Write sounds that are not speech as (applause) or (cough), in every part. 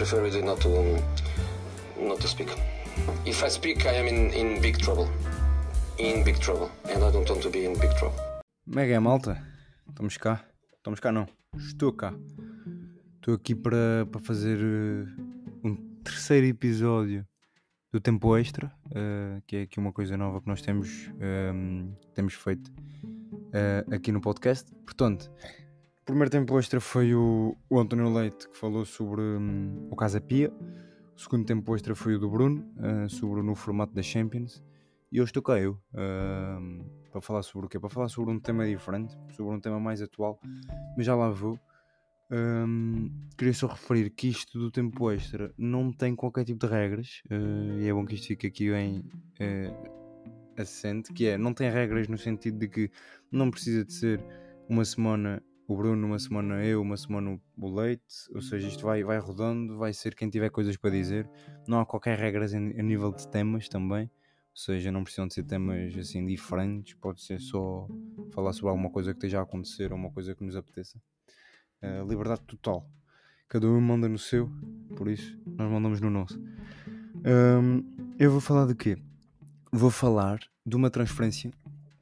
prefer really not to not to speak. If I speak, I am in, in big trouble. In big trouble. And I don't want to be in big trouble. Como é que é, malta? Estamos cá. Estamos cá, não. Estou cá. Estou aqui para, para fazer uh, um terceiro episódio do Tempo Extra, uh, que é aqui uma coisa nova que nós temos, um, temos feito uh, aqui no podcast. Portanto, primeiro Tempo Extra foi o, o António Leite que falou sobre um, o Casa Pia. O segundo Tempo Extra foi o do Bruno, sobre o novo formato da Champions. E hoje cá eu para falar sobre o quê? Para falar sobre um tema diferente, sobre um tema mais atual, mas já lá vou. Um, queria só referir que isto do tempo extra não tem qualquer tipo de regras uh, e é bom que isto fique aqui bem uh, assente, que é, não tem regras no sentido de que não precisa de ser uma semana o Bruno, uma semana eu, uma semana o Leite, ou seja, isto vai, vai rodando, vai ser quem tiver coisas para dizer, não há qualquer regras a nível de temas também, ou seja, não precisam de ser temas assim diferentes, pode ser só falar sobre alguma coisa que esteja a acontecer ou uma coisa que nos apeteça. Uh, liberdade total. Cada um manda no seu, por isso nós mandamos no nosso. Um, eu vou falar de quê? Vou falar de uma transferência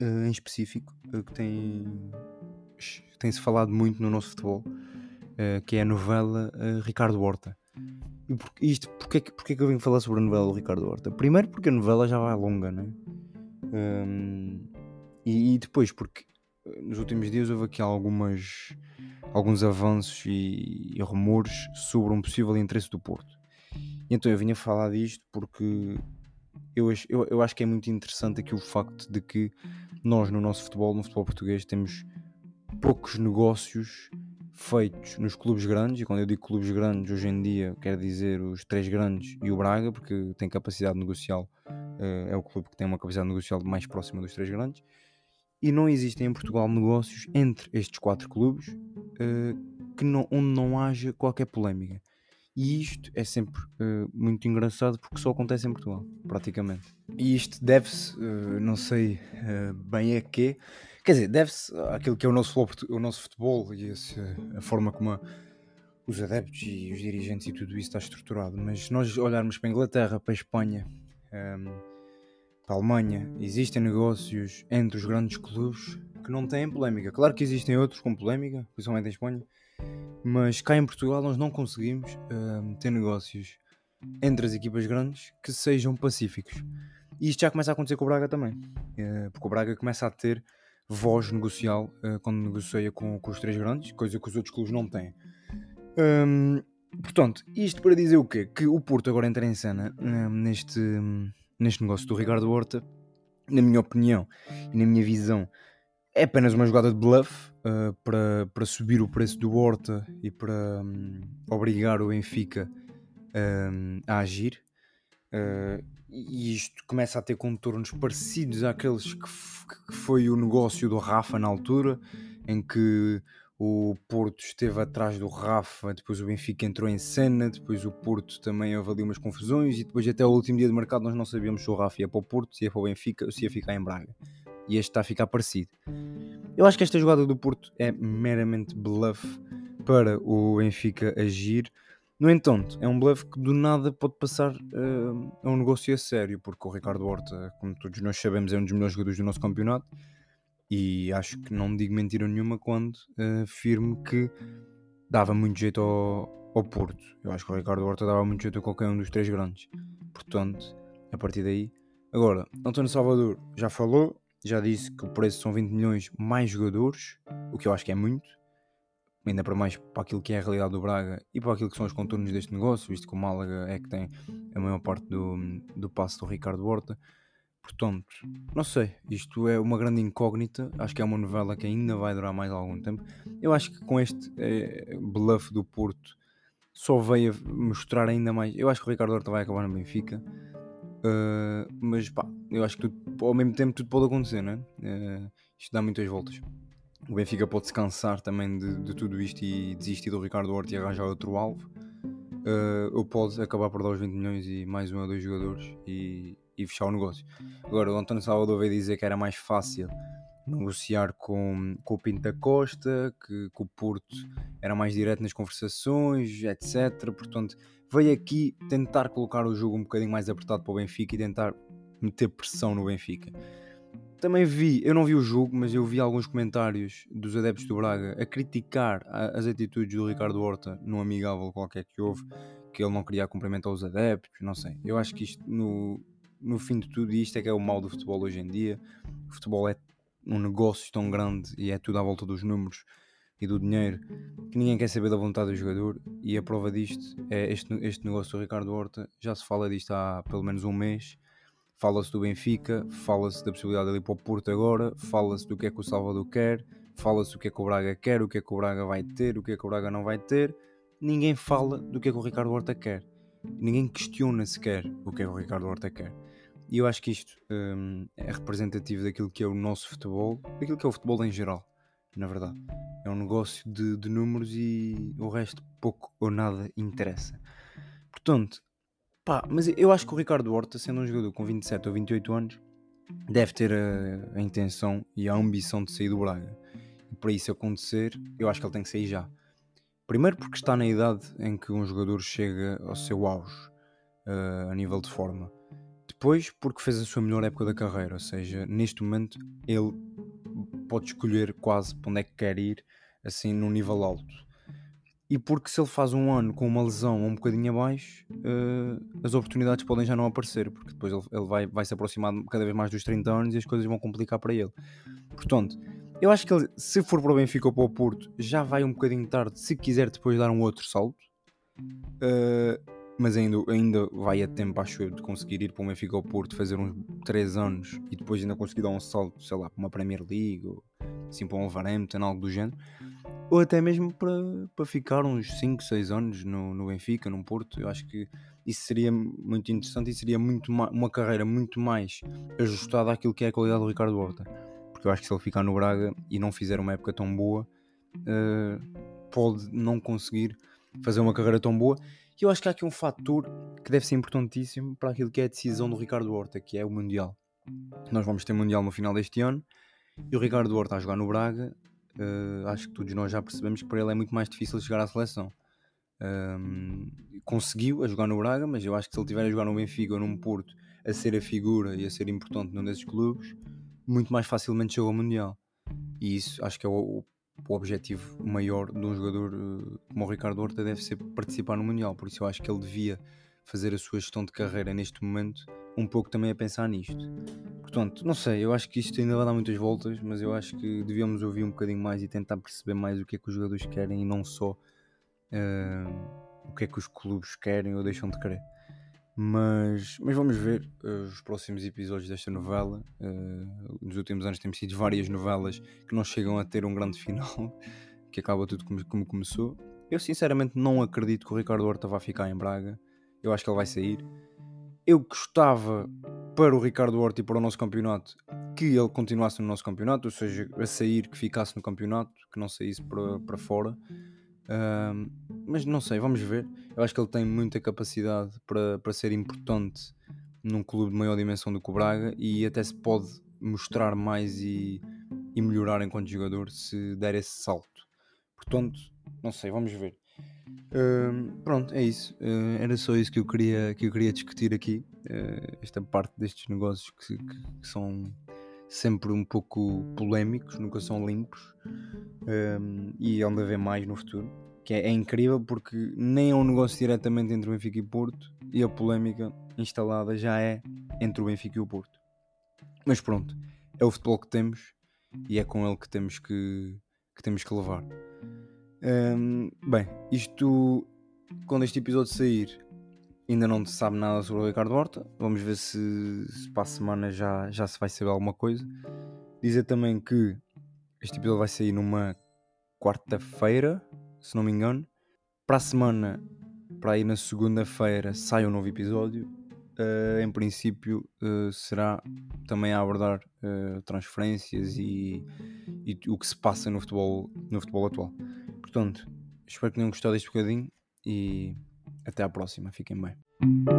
uh, em específico uh, que tem tem-se falado muito no nosso futebol, que é a novela Ricardo Horta. E por, isto, porquê, porquê que eu vim falar sobre a novela do Ricardo Horta? Primeiro porque a novela já vai longa, né? Um, e, e depois porque nos últimos dias houve aqui algumas, alguns avanços e, e, rumores sobre um possível interesse do Porto. E então eu vinha falar disto porque eu, eu, eu acho que é muito interessante aqui o facto de que nós no nosso futebol, no futebol português, temos poucos negócios feitos nos clubes grandes, e quando eu digo clubes grandes hoje em dia quero dizer os três grandes e o Braga, porque tem capacidade negocial, uh, é o clube que tem uma capacidade negocial mais próxima dos três grandes, e não existem em Portugal negócios entre estes quatro clubes uh, que não, onde não haja qualquer polémica. E isto é sempre uh, muito engraçado porque só acontece em Portugal, praticamente. E isto deve-se, uh, não sei bem a quê, quer dizer, deve-se àquilo que é o nosso, o nosso futebol e esse, a forma como a, os adeptos e os dirigentes e tudo isso está estruturado. Mas se nós olharmos para a Inglaterra, para a Espanha. Um, para a Alemanha, existem negócios entre os grandes clubes que não têm polémica. Claro que existem outros com polémica, principalmente em Espanha, mas cá em Portugal nós não conseguimos uh, ter negócios entre as equipas grandes que sejam pacíficos. E isto já começa a acontecer com o Braga também, uh, porque o Braga começa a ter voz negocial uh, quando negocia com, com, os três grandes, coisa que os outros clubes não têm. Um, portanto, isto para dizer o quê? Que o Porto agora entra em cena neste neste negócio do Ricardo Horta, na minha opinião e na minha visão, é apenas uma jogada de bluff uh, para, para subir o preço do Horta e para um, obrigar o Benfica um, a agir. E isto começa a ter contornos parecidos àqueles que, que foi o negócio do Rafa na altura, em que o Porto esteve atrás do Rafa, depois o Benfica entrou em cena, depois o Porto também houve umas confusões e depois até o último dia de mercado nós não sabíamos se o Rafa ia para o Porto, se ia para o Benfica ou se ia ficar em Braga. E este está a ficar parecido. Eu acho que esta jogada do Porto é meramente bluff para o Benfica agir. No entanto, é um bluff que do nada pode passar uh, a um negócio a sério, porque o Ricardo Horta, como todos nós sabemos, é um dos melhores jogadores do nosso campeonato e acho que não digo mentira nenhuma quando uh, afirmo que dava muito jeito ao, ao Porto. Eu acho que o Ricardo Horta dava muito jeito a qualquer um dos três grandes. Portanto, a partir daí. Agora, António Salvador já falou, já disse que o preço são 20 milhões mais jogadores, o que eu acho que é muito, ainda para mais para aquilo que é a realidade do Braga e para aquilo que são os contornos deste negócio, visto que o Málaga é que tem a maior parte do, do passe do Ricardo Horta. Portanto, não sei, isto é uma grande incógnita. Acho que é uma novela que ainda vai durar mais algum tempo. Eu acho que com este é, bluff do Porto só veio a mostrar ainda mais. Eu acho que o Ricardo Horta vai acabar no Benfica, uh, mas pá, eu acho que tudo, ao mesmo tempo tudo pode acontecer, né? Uh, isto dá muitas voltas. O Benfica pode se cansar também de, de tudo isto e desistir do Ricardo Horta e arranjar outro alvo. Uh, ou pode acabar por dar os 20 milhões e mais um ou dois jogadores e, e fechar o negócio. Agora, o António Salvador veio dizer que era mais fácil negociar com, com o Pinta Costa, que, que o Porto era mais direto nas conversações, etc. Portanto, veio aqui tentar colocar o jogo um bocadinho mais apertado para o Benfica e tentar meter pressão no Benfica. Também vi, eu não vi o jogo, mas eu vi alguns comentários dos adeptos do Braga a criticar as atitudes do Ricardo Horta no amigável qualquer que houve, que ele não queria cumprimentar os adeptos, não sei. Eu acho que isto, no, no fim de tudo, isto é que é o mal do futebol hoje em dia. O futebol é um negócio tão grande e é tudo à volta dos números e do dinheiro que ninguém quer saber da vontade do jogador. E a prova disto é este, este negócio do Ricardo Horta. Já se fala disto há pelo menos um mês. Fala-se do Benfica, fala-se da possibilidade de ir para o Porto agora, fala-se do que é que o Salvador quer, fala-se do que é que o Braga quer, o que é que o Braga vai ter, o que é que o Braga não vai ter. Ninguém fala do que é que o Ricardo Horta quer. Ninguém questiona sequer o que é que o Ricardo Horta quer. E eu acho que isto hum, é representativo daquilo que é o nosso futebol, daquilo que é o futebol em geral, na verdade. É um negócio de, de números e o resto pouco ou nada interessa. Portanto, pá, mas eu acho que o Ricardo Horta, sendo um jogador com 27 ou 28 anos, deve ter a, a intenção e a ambição de sair do Braga. E para isso acontecer, eu acho que ele tem que sair já. Primeiro porque está na idade em que um jogador chega ao seu auge uh, a nível de forma. Depois, porque fez a sua melhor época da carreira, ou seja, neste momento ele pode escolher quase para onde é que quer ir, assim, num nível alto. E porque se ele faz um ano com uma lesão um bocadinho abaixo, uh, as oportunidades podem já não aparecer, porque depois ele, ele, vai, vai se aproximar cada vez mais dos 30 anos e as coisas vão complicar para ele. Portanto, eu acho que ele, se for para o Benfica ou para o Porto, já vai um bocadinho tarde, se quiser depois dar um outro salto. Uh, mas ainda, ainda vai a tempo, acho eu, de conseguir ir para o Benfica ao Porto, fazer uns 3 anos e depois ainda conseguir dar um salto, sei lá, para uma Premier League ou assim para um Wolverhampton, algo do género, ou até mesmo para, para ficar uns 5, 6 anos no, no Benfica, no Porto. Eu acho que isso seria muito interessante e seria muito uma carreira muito mais ajustada àquilo que é a qualidade do Ricardo Horta. Porque eu acho que se ele ficar no Braga e não fizer uma época tão boa, uh, pode não conseguir fazer uma carreira tão boa e eu acho que há aqui um fator que deve ser importantíssimo para aquilo que é a decisão do Ricardo Horta, que é o Mundial. Nós vamos ter Mundial no final deste ano e o Ricardo Horta a jogar no Braga, uh, acho que todos nós já percebemos que para ele é muito mais difícil chegar à seleção. Um, conseguiu a jogar no Braga, mas eu acho que se ele estiver a jogar no Benfica ou num Porto, a ser a figura e a ser importante num desses clubes, muito mais facilmente chegou ao Mundial. E isso acho que é o, o objetivo maior de um jogador uh, como o Ricardo Horta deve ser participar no Mundial, por isso eu acho que ele devia fazer a sua gestão de carreira neste momento um pouco também a pensar nisto. Portanto, não sei, eu acho que isto ainda vai dar muitas voltas, mas eu acho que devíamos ouvir um bocadinho mais e tentar perceber mais o que é que os jogadores querem e não só uh, o que é que os clubes querem ou deixam de querer. Mas, mas vamos ver uh, os próximos episódios desta novela. Uh, nos últimos anos temos tido várias novelas que não chegam a ter um grande (laughs) final, que acaba tudo como, como começou. Eu sinceramente não acredito que o Ricardo Horta vá ficar em Braga. Eu acho que ele vai sair. Eu gostava para o Ricardo Horta e para o nosso campeonato que ele continuasse no nosso campeonato, ou seja, a sair, que ficasse no campeonato, que não saísse para, para fora mas não sei, vamos ver. Eu acho que ele tem muita capacidade para, para ser importante num clube de maior dimensão do que o Braga e até se pode mostrar mais e, e melhorar enquanto jogador se der esse salto. Portanto, não sei, vamos ver. Pronto, é isso. Uh, era só isso que eu queria, que eu queria discutir aqui. Uh, esta parte destes negócios que, que, que, são sempre um pouco polémicos, nunca são limpos e onde haver mais no futuro. Que é, é, incrível porque nem é um negócio diretamente entre o Benfica e o Porto e a polémica instalada já é entre o Benfica e o Porto. Mas pronto, é o futebol que temos e é com ele que temos que, que, temos que levar. Bem, isto quando este episódio sair ainda não se sabe nada sobre o Ricardo Horta. Vamos ver se, se para a semana já, já se vai saber alguma coisa. Dizer também que este episódio vai sair numa quarta-feira, se não me engano. Para a semana, para aí na segunda-feira, sai um novo episódio. Uh, em princípio, uh, será também a abordar uh, transferências e, e, o que se passa no futebol, no futebol atual. Portanto, espero que tenham gostado deste bocadinho e até à próxima. Fiquem bem.